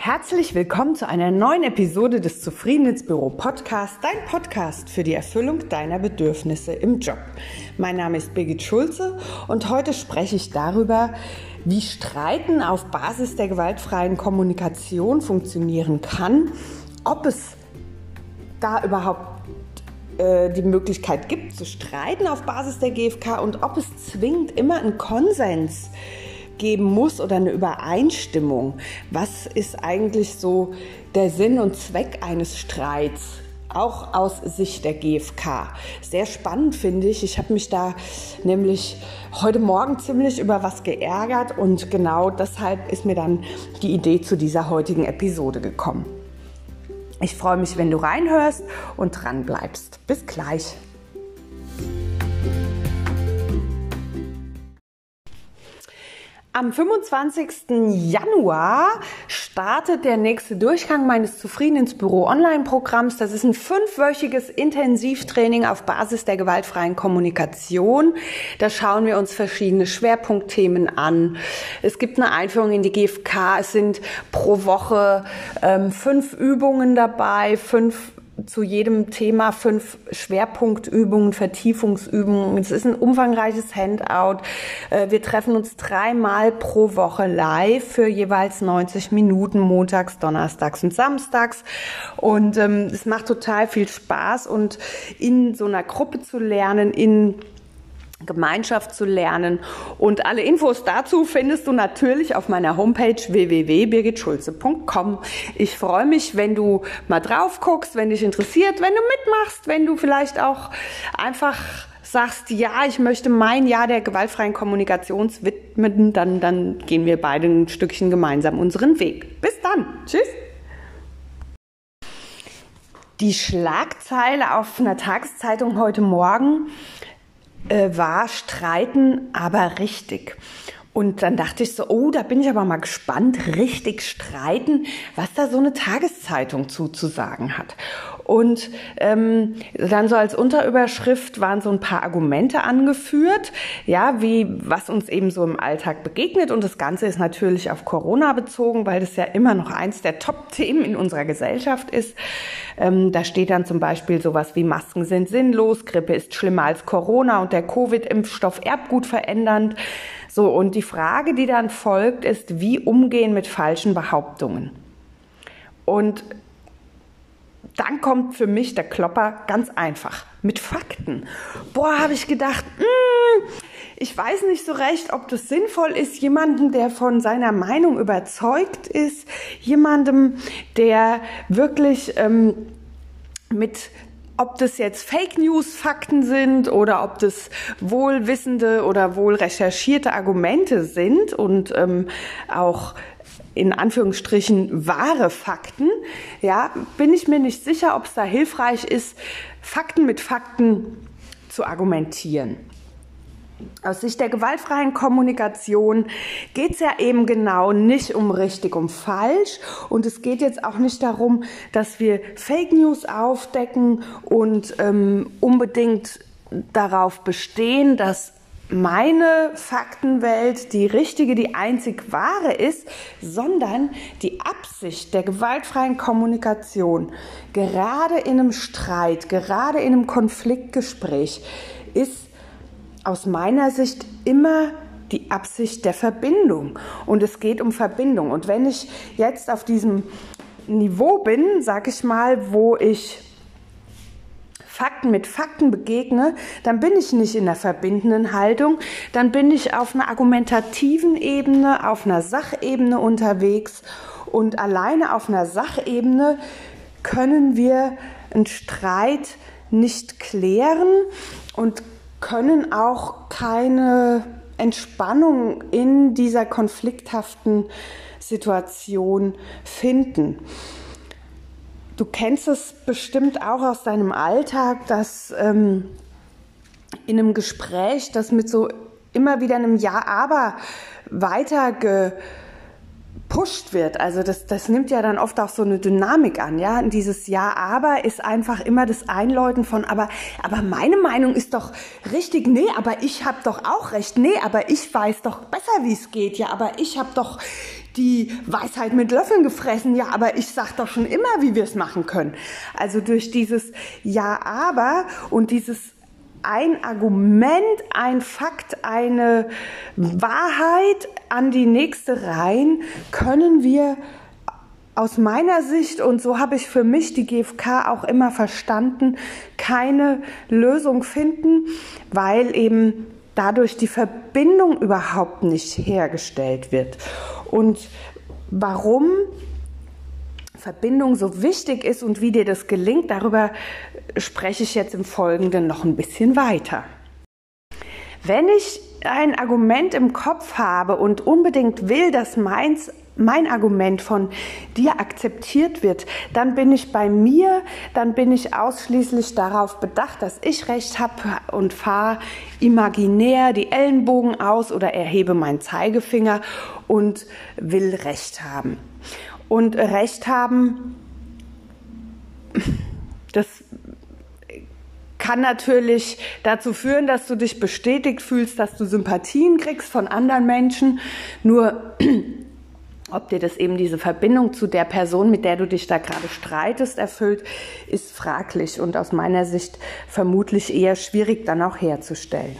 Herzlich willkommen zu einer neuen Episode des Zufriedenheitsbüro Podcast, dein Podcast für die Erfüllung deiner Bedürfnisse im Job. Mein Name ist Birgit Schulze und heute spreche ich darüber, wie Streiten auf Basis der gewaltfreien Kommunikation funktionieren kann, ob es da überhaupt äh, die Möglichkeit gibt zu streiten auf Basis der GfK und ob es zwingend immer einen Konsens gibt geben muss oder eine Übereinstimmung. Was ist eigentlich so der Sinn und Zweck eines Streits? Auch aus Sicht der GfK. Sehr spannend finde ich. Ich habe mich da nämlich heute Morgen ziemlich über was geärgert und genau deshalb ist mir dann die Idee zu dieser heutigen Episode gekommen. Ich freue mich, wenn du reinhörst und dran bleibst. Bis gleich. Am 25. Januar startet der nächste Durchgang meines Zufriedensbüro Online-Programms. Das ist ein fünfwöchiges Intensivtraining auf Basis der gewaltfreien Kommunikation. Da schauen wir uns verschiedene Schwerpunktthemen an. Es gibt eine Einführung in die GfK. Es sind pro Woche ähm, fünf Übungen dabei, fünf zu jedem Thema fünf Schwerpunktübungen, Vertiefungsübungen. Es ist ein umfangreiches Handout. Äh, wir treffen uns dreimal pro Woche live für jeweils 90 Minuten, montags, donnerstags und samstags. Und ähm, es macht total viel Spaß und in so einer Gruppe zu lernen, in Gemeinschaft zu lernen. Und alle Infos dazu findest du natürlich auf meiner Homepage www.birgitschulze.com. Ich freue mich, wenn du mal drauf guckst, wenn dich interessiert, wenn du mitmachst, wenn du vielleicht auch einfach sagst, ja, ich möchte mein Jahr der gewaltfreien Kommunikation widmen, dann, dann gehen wir beide ein Stückchen gemeinsam unseren Weg. Bis dann. Tschüss. Die Schlagzeile auf einer Tageszeitung heute Morgen äh, war Streiten aber richtig. Und dann dachte ich so, oh, da bin ich aber mal gespannt, richtig streiten, was da so eine Tageszeitung zuzusagen hat. Und ähm, dann so als Unterüberschrift waren so ein paar Argumente angeführt, ja, wie was uns eben so im Alltag begegnet. Und das Ganze ist natürlich auf Corona bezogen, weil das ja immer noch eins der Top-Themen in unserer Gesellschaft ist. Ähm, da steht dann zum Beispiel sowas wie Masken sind sinnlos, Grippe ist schlimmer als Corona und der Covid-Impfstoff erbgut verändernd. So, und die Frage, die dann folgt, ist, wie umgehen mit falschen Behauptungen? Und dann kommt für mich der Klopper ganz einfach mit Fakten. Boah, habe ich gedacht, mh, hm, ich weiß nicht so recht, ob das sinnvoll ist, jemanden, der von seiner Meinung überzeugt ist, jemandem, der wirklich ähm, mit ob das jetzt Fake News Fakten sind oder ob das wohlwissende oder wohl recherchierte Argumente sind und ähm, auch in Anführungsstrichen wahre Fakten, ja, bin ich mir nicht sicher, ob es da hilfreich ist, Fakten mit Fakten zu argumentieren. Aus Sicht der gewaltfreien Kommunikation geht es ja eben genau nicht um richtig, um falsch. Und es geht jetzt auch nicht darum, dass wir Fake News aufdecken und ähm, unbedingt darauf bestehen, dass meine Faktenwelt die richtige, die einzig wahre ist, sondern die Absicht der gewaltfreien Kommunikation, gerade in einem Streit, gerade in einem Konfliktgespräch, ist aus meiner Sicht immer die Absicht der Verbindung. Und es geht um Verbindung. Und wenn ich jetzt auf diesem Niveau bin, sag ich mal, wo ich Fakten mit Fakten begegne, dann bin ich nicht in der verbindenden Haltung, dann bin ich auf einer argumentativen Ebene, auf einer Sachebene unterwegs und alleine auf einer Sachebene können wir einen Streit nicht klären und können auch keine Entspannung in dieser konflikthaften Situation finden. Du kennst es bestimmt auch aus deinem Alltag, dass ähm, in einem Gespräch, das mit so immer wieder einem Ja, aber weiter gepusht wird. Also das, das nimmt ja dann oft auch so eine Dynamik an, ja. Und dieses Ja, aber ist einfach immer das Einläuten von, aber, aber meine Meinung ist doch richtig, nee, aber ich habe doch auch recht, nee, aber ich weiß doch besser, wie es geht, ja, aber ich habe doch die Weisheit mit Löffeln gefressen. Ja, aber ich sag doch schon immer, wie wir es machen können. Also durch dieses Ja, aber und dieses ein Argument, ein Fakt, eine Wahrheit an die nächste rein, können wir aus meiner Sicht, und so habe ich für mich die GfK auch immer verstanden, keine Lösung finden, weil eben dadurch die Verbindung überhaupt nicht hergestellt wird. Und warum Verbindung so wichtig ist und wie dir das gelingt, darüber spreche ich jetzt im Folgenden noch ein bisschen weiter. Wenn ich ein Argument im Kopf habe und unbedingt will, dass meins mein Argument von dir akzeptiert wird, dann bin ich bei mir, dann bin ich ausschließlich darauf bedacht, dass ich recht habe und fahre imaginär die Ellenbogen aus oder erhebe meinen Zeigefinger und will recht haben. Und recht haben, das kann natürlich dazu führen, dass du dich bestätigt fühlst, dass du Sympathien kriegst von anderen Menschen. Nur ob dir das eben diese Verbindung zu der Person, mit der du dich da gerade streitest, erfüllt, ist fraglich und aus meiner Sicht vermutlich eher schwierig dann auch herzustellen.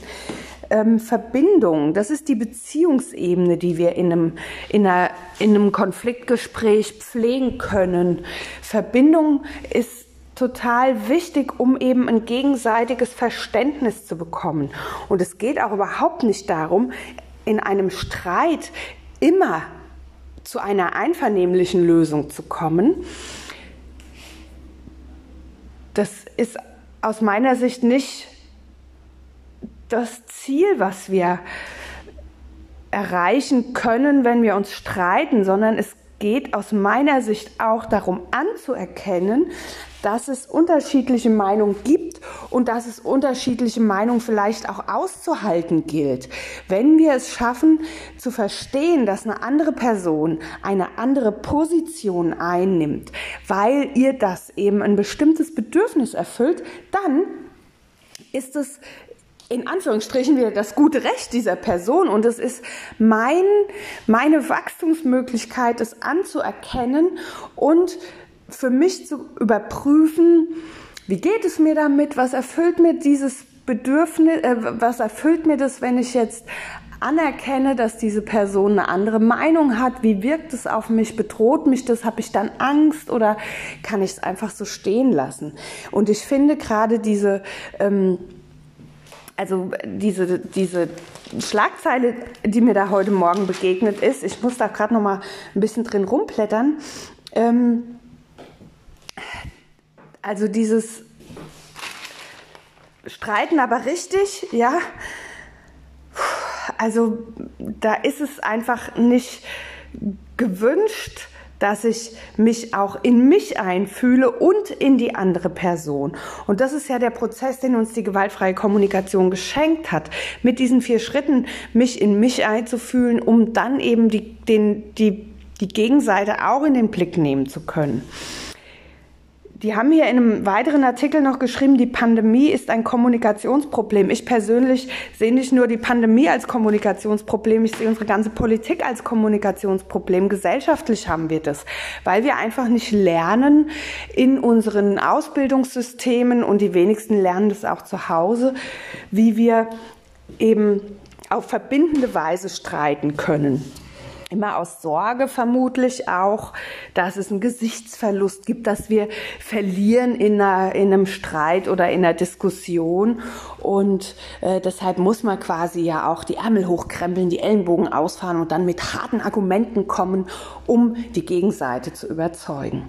Ähm, Verbindung, das ist die Beziehungsebene, die wir in einem, in, einer, in einem Konfliktgespräch pflegen können. Verbindung ist total wichtig, um eben ein gegenseitiges Verständnis zu bekommen. Und es geht auch überhaupt nicht darum, in einem Streit immer zu einer einvernehmlichen Lösung zu kommen. Das ist aus meiner Sicht nicht das Ziel, was wir erreichen können, wenn wir uns streiten, sondern es geht aus meiner Sicht auch darum anzuerkennen, dass es unterschiedliche Meinungen gibt und dass es unterschiedliche Meinungen vielleicht auch auszuhalten gilt. Wenn wir es schaffen zu verstehen, dass eine andere Person eine andere Position einnimmt, weil ihr das eben ein bestimmtes Bedürfnis erfüllt, dann ist es in Anführungsstrichen wieder das gute Recht dieser Person und es ist mein, meine Wachstumsmöglichkeit, es anzuerkennen und für mich zu überprüfen, wie geht es mir damit, was erfüllt mir dieses Bedürfnis, äh, was erfüllt mir das, wenn ich jetzt anerkenne, dass diese Person eine andere Meinung hat, wie wirkt es auf mich, bedroht mich das, habe ich dann Angst oder kann ich es einfach so stehen lassen? Und ich finde gerade diese ähm, also diese, diese Schlagzeile, die mir da heute Morgen begegnet ist, ich muss da gerade noch mal ein bisschen drin rumblättern. Ähm, also dieses Streiten aber richtig, ja. Also da ist es einfach nicht gewünscht, dass ich mich auch in mich einfühle und in die andere Person. Und das ist ja der Prozess, den uns die gewaltfreie Kommunikation geschenkt hat. Mit diesen vier Schritten mich in mich einzufühlen, um dann eben die, den, die, die Gegenseite auch in den Blick nehmen zu können. Die haben hier in einem weiteren Artikel noch geschrieben, die Pandemie ist ein Kommunikationsproblem. Ich persönlich sehe nicht nur die Pandemie als Kommunikationsproblem, ich sehe unsere ganze Politik als Kommunikationsproblem. Gesellschaftlich haben wir das, weil wir einfach nicht lernen in unseren Ausbildungssystemen und die wenigsten lernen das auch zu Hause, wie wir eben auf verbindende Weise streiten können immer aus Sorge vermutlich auch, dass es einen Gesichtsverlust gibt, dass wir verlieren in, einer, in einem Streit oder in einer Diskussion. Und äh, deshalb muss man quasi ja auch die Ärmel hochkrempeln, die Ellenbogen ausfahren und dann mit harten Argumenten kommen, um die Gegenseite zu überzeugen.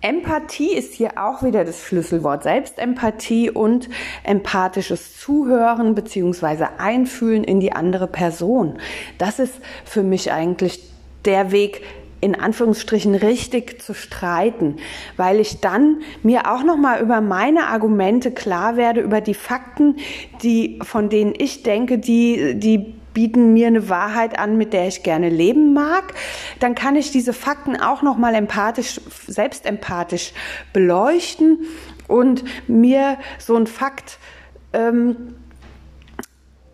Empathie ist hier auch wieder das Schlüsselwort. Selbstempathie und empathisches Zuhören beziehungsweise Einfühlen in die andere Person. Das ist für mich eigentlich der Weg, in Anführungsstrichen richtig zu streiten, weil ich dann mir auch noch mal über meine Argumente klar werde, über die Fakten, die von denen ich denke, die die bieten mir eine Wahrheit an, mit der ich gerne leben mag, dann kann ich diese Fakten auch noch mal empathisch, selbstempathisch beleuchten und mir so ein Fakt ähm,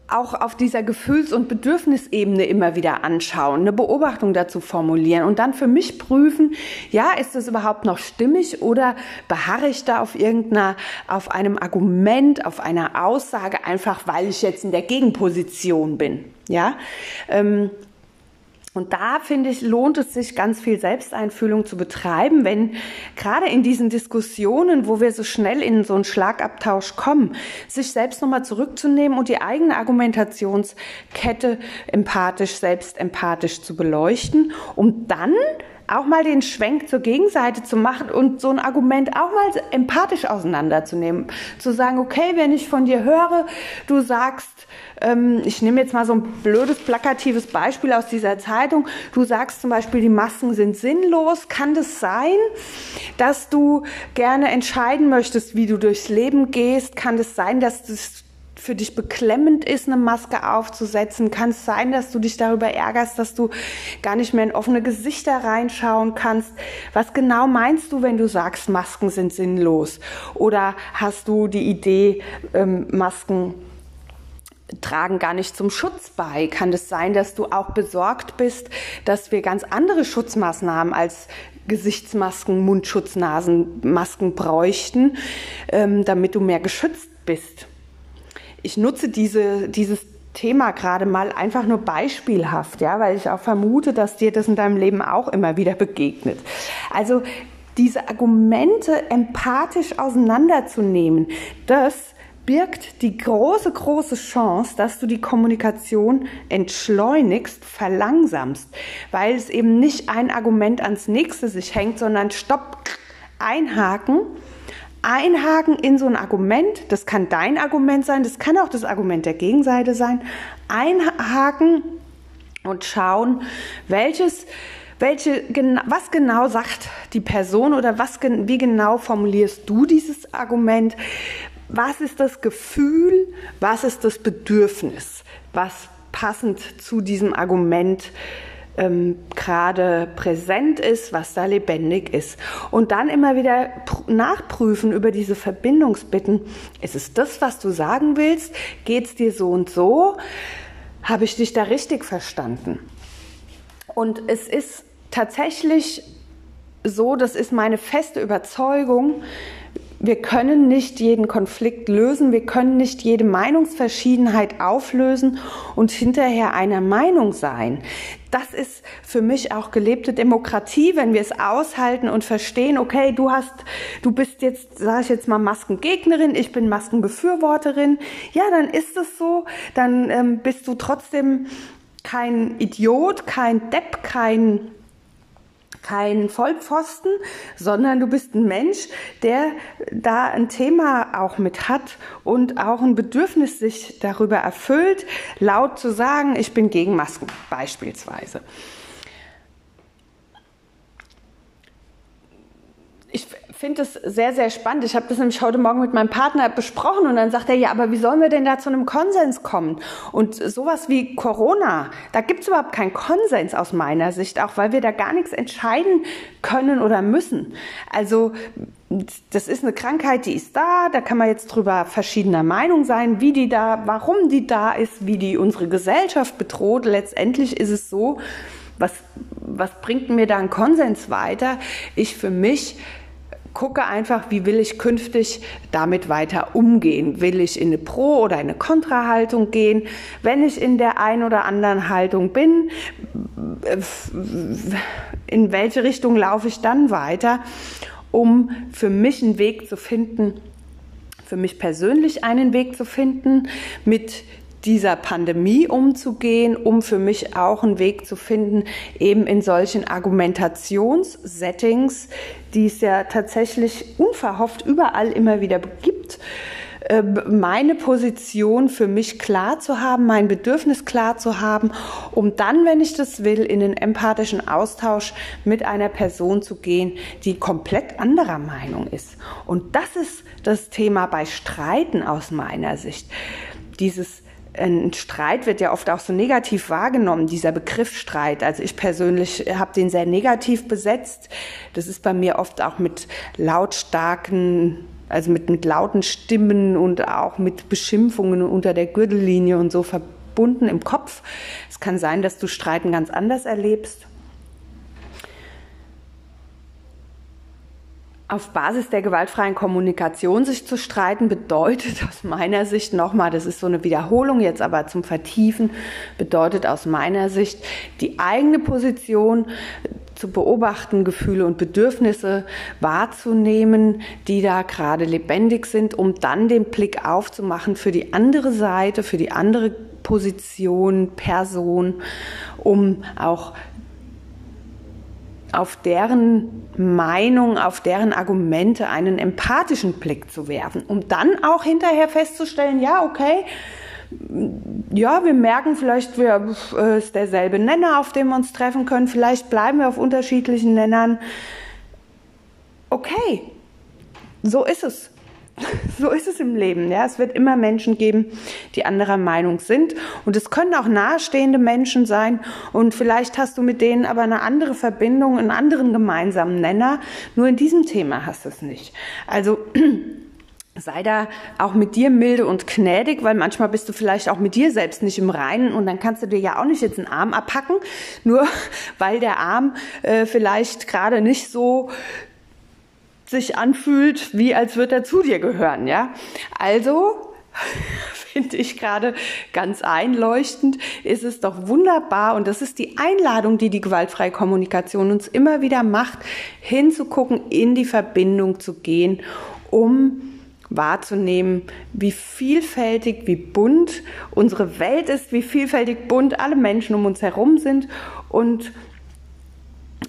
auch auf dieser Gefühls- und Bedürfnisebene immer wieder anschauen, eine Beobachtung dazu formulieren und dann für mich prüfen, ja, ist das überhaupt noch stimmig oder beharre ich da auf irgendeiner, auf einem Argument, auf einer Aussage, einfach weil ich jetzt in der Gegenposition bin, ja. Ähm, und da finde ich, lohnt es sich ganz viel Selbsteinfühlung zu betreiben, wenn gerade in diesen Diskussionen, wo wir so schnell in so einen Schlagabtausch kommen, sich selbst nochmal zurückzunehmen und die eigene Argumentationskette empathisch, selbst empathisch zu beleuchten, um dann auch mal den Schwenk zur Gegenseite zu machen und so ein Argument auch mal empathisch auseinanderzunehmen. Zu sagen, okay, wenn ich von dir höre, du sagst, ähm, ich nehme jetzt mal so ein blödes, plakatives Beispiel aus dieser Zeitung, du sagst zum Beispiel, die Masken sind sinnlos. Kann das sein, dass du gerne entscheiden möchtest, wie du durchs Leben gehst? Kann das sein, dass das für dich beklemmend ist, eine Maske aufzusetzen? Kann es sein, dass du dich darüber ärgerst, dass du gar nicht mehr in offene Gesichter reinschauen kannst? Was genau meinst du, wenn du sagst, Masken sind sinnlos? Oder hast du die Idee, ähm, Masken tragen gar nicht zum Schutz bei. Kann es sein, dass du auch besorgt bist, dass wir ganz andere Schutzmaßnahmen als Gesichtsmasken, Mundschutz, Nasenmasken bräuchten, ähm, damit du mehr geschützt bist? ich nutze diese, dieses Thema gerade mal einfach nur beispielhaft, ja, weil ich auch vermute, dass dir das in deinem Leben auch immer wieder begegnet. Also diese Argumente empathisch auseinanderzunehmen, das birgt die große, große Chance, dass du die Kommunikation entschleunigst, verlangsamst, weil es eben nicht ein Argument ans nächste sich hängt, sondern stopp, einhaken einhaken in so ein Argument, das kann dein Argument sein, das kann auch das Argument der Gegenseite sein, einhaken und schauen, welches welche, was genau sagt die Person oder was, wie genau formulierst du dieses Argument? Was ist das Gefühl? Was ist das Bedürfnis? Was passend zu diesem Argument ähm, gerade präsent ist, was da lebendig ist. Und dann immer wieder nachprüfen über diese Verbindungsbitten. Ist es das, was du sagen willst? Geht es dir so und so? Habe ich dich da richtig verstanden? Und es ist tatsächlich so, das ist meine feste Überzeugung, wir können nicht jeden Konflikt lösen, wir können nicht jede Meinungsverschiedenheit auflösen und hinterher einer Meinung sein. Das ist für mich auch gelebte Demokratie, wenn wir es aushalten und verstehen, okay, du hast, du bist jetzt, sage ich jetzt mal, Maskengegnerin, ich bin Maskenbefürworterin. Ja, dann ist es so, dann ähm, bist du trotzdem kein Idiot, kein Depp, kein kein Vollpfosten, sondern du bist ein Mensch, der da ein Thema auch mit hat und auch ein Bedürfnis sich darüber erfüllt, laut zu sagen, ich bin gegen Masken beispielsweise. Ich finde es sehr, sehr spannend. Ich habe das nämlich heute Morgen mit meinem Partner besprochen und dann sagt er, ja, aber wie sollen wir denn da zu einem Konsens kommen? Und sowas wie Corona, da gibt es überhaupt keinen Konsens aus meiner Sicht, auch weil wir da gar nichts entscheiden können oder müssen. Also das ist eine Krankheit, die ist da, da kann man jetzt drüber verschiedener Meinung sein, wie die da, warum die da ist, wie die unsere Gesellschaft bedroht. Letztendlich ist es so, was, was bringt mir da ein Konsens weiter? Ich für mich gucke einfach, wie will ich künftig damit weiter umgehen. Will ich in eine Pro- oder eine Kontrahaltung gehen? Wenn ich in der einen oder anderen Haltung bin, in welche Richtung laufe ich dann weiter, um für mich einen Weg zu finden, für mich persönlich einen Weg zu finden, mit dieser Pandemie umzugehen, um für mich auch einen Weg zu finden, eben in solchen Argumentationssettings, die es ja tatsächlich unverhofft überall immer wieder gibt, äh, meine Position für mich klar zu haben, mein Bedürfnis klar zu haben, um dann, wenn ich das will, in den empathischen Austausch mit einer Person zu gehen, die komplett anderer Meinung ist. Und das ist das Thema bei Streiten aus meiner Sicht. Dieses ein Streit wird ja oft auch so negativ wahrgenommen, dieser Begriff Streit. Also ich persönlich habe den sehr negativ besetzt. Das ist bei mir oft auch mit lautstarken also mit, mit lauten Stimmen und auch mit Beschimpfungen unter der Gürtellinie und so verbunden im Kopf. Es kann sein, dass du Streiten ganz anders erlebst. Auf Basis der gewaltfreien Kommunikation sich zu streiten bedeutet aus meiner Sicht nochmal, das ist so eine Wiederholung jetzt aber zum Vertiefen, bedeutet aus meiner Sicht die eigene Position zu beobachten, Gefühle und Bedürfnisse wahrzunehmen, die da gerade lebendig sind, um dann den Blick aufzumachen für die andere Seite, für die andere Position, Person, um auch auf deren Meinung, auf deren Argumente einen empathischen Blick zu werfen, um dann auch hinterher festzustellen, ja, okay, ja, wir merken vielleicht, wir äh, ist derselbe Nenner, auf dem wir uns treffen können. Vielleicht bleiben wir auf unterschiedlichen Nennern. Okay, so ist es. So ist es im Leben. Ja, es wird immer Menschen geben, die anderer Meinung sind. Und es können auch nahestehende Menschen sein. Und vielleicht hast du mit denen aber eine andere Verbindung, einen anderen gemeinsamen Nenner. Nur in diesem Thema hast du es nicht. Also, sei da auch mit dir milde und gnädig, weil manchmal bist du vielleicht auch mit dir selbst nicht im Reinen und dann kannst du dir ja auch nicht jetzt einen Arm abpacken, nur weil der Arm äh, vielleicht gerade nicht so sich anfühlt, wie als würde er zu dir gehören, ja. Also, finde ich gerade ganz einleuchtend, ist es doch wunderbar und das ist die Einladung, die die gewaltfreie Kommunikation uns immer wieder macht, hinzugucken, in die Verbindung zu gehen, um wahrzunehmen, wie vielfältig, wie bunt unsere Welt ist, wie vielfältig bunt alle Menschen um uns herum sind und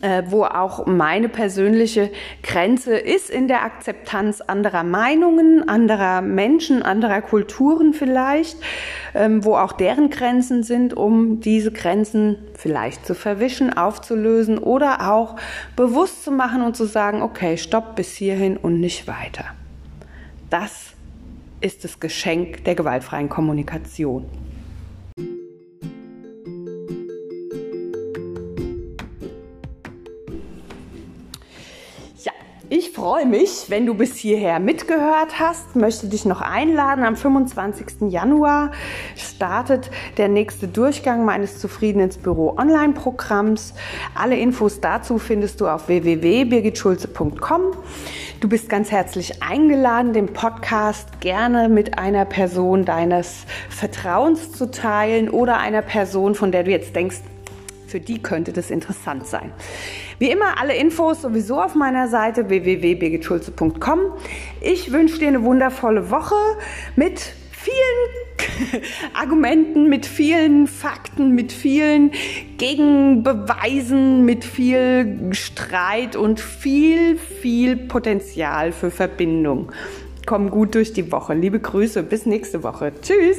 äh, wo auch meine persönliche Grenze ist in der Akzeptanz anderer Meinungen, anderer Menschen, anderer Kulturen vielleicht, ähm, wo auch deren Grenzen sind, um diese Grenzen vielleicht zu verwischen, aufzulösen oder auch bewusst zu machen und zu sagen, okay, stopp bis hierhin und nicht weiter. Das ist das Geschenk der gewaltfreien Kommunikation. Freue mich, wenn du bis hierher mitgehört hast, möchte dich noch einladen. Am 25. Januar startet der nächste Durchgang meines Zufrieden ins Büro Online-Programms. Alle Infos dazu findest du auf www.birgitschulze.com. Du bist ganz herzlich eingeladen, den Podcast gerne mit einer Person deines Vertrauens zu teilen oder einer Person, von der du jetzt denkst, für die könnte das interessant sein. Wie immer alle Infos sowieso auf meiner Seite www.birgitschulze.com. Ich wünsche dir eine wundervolle Woche mit vielen Argumenten, mit vielen Fakten, mit vielen Gegenbeweisen, mit viel Streit und viel, viel Potenzial für Verbindung. Komm gut durch die Woche. Liebe Grüße, bis nächste Woche. Tschüss.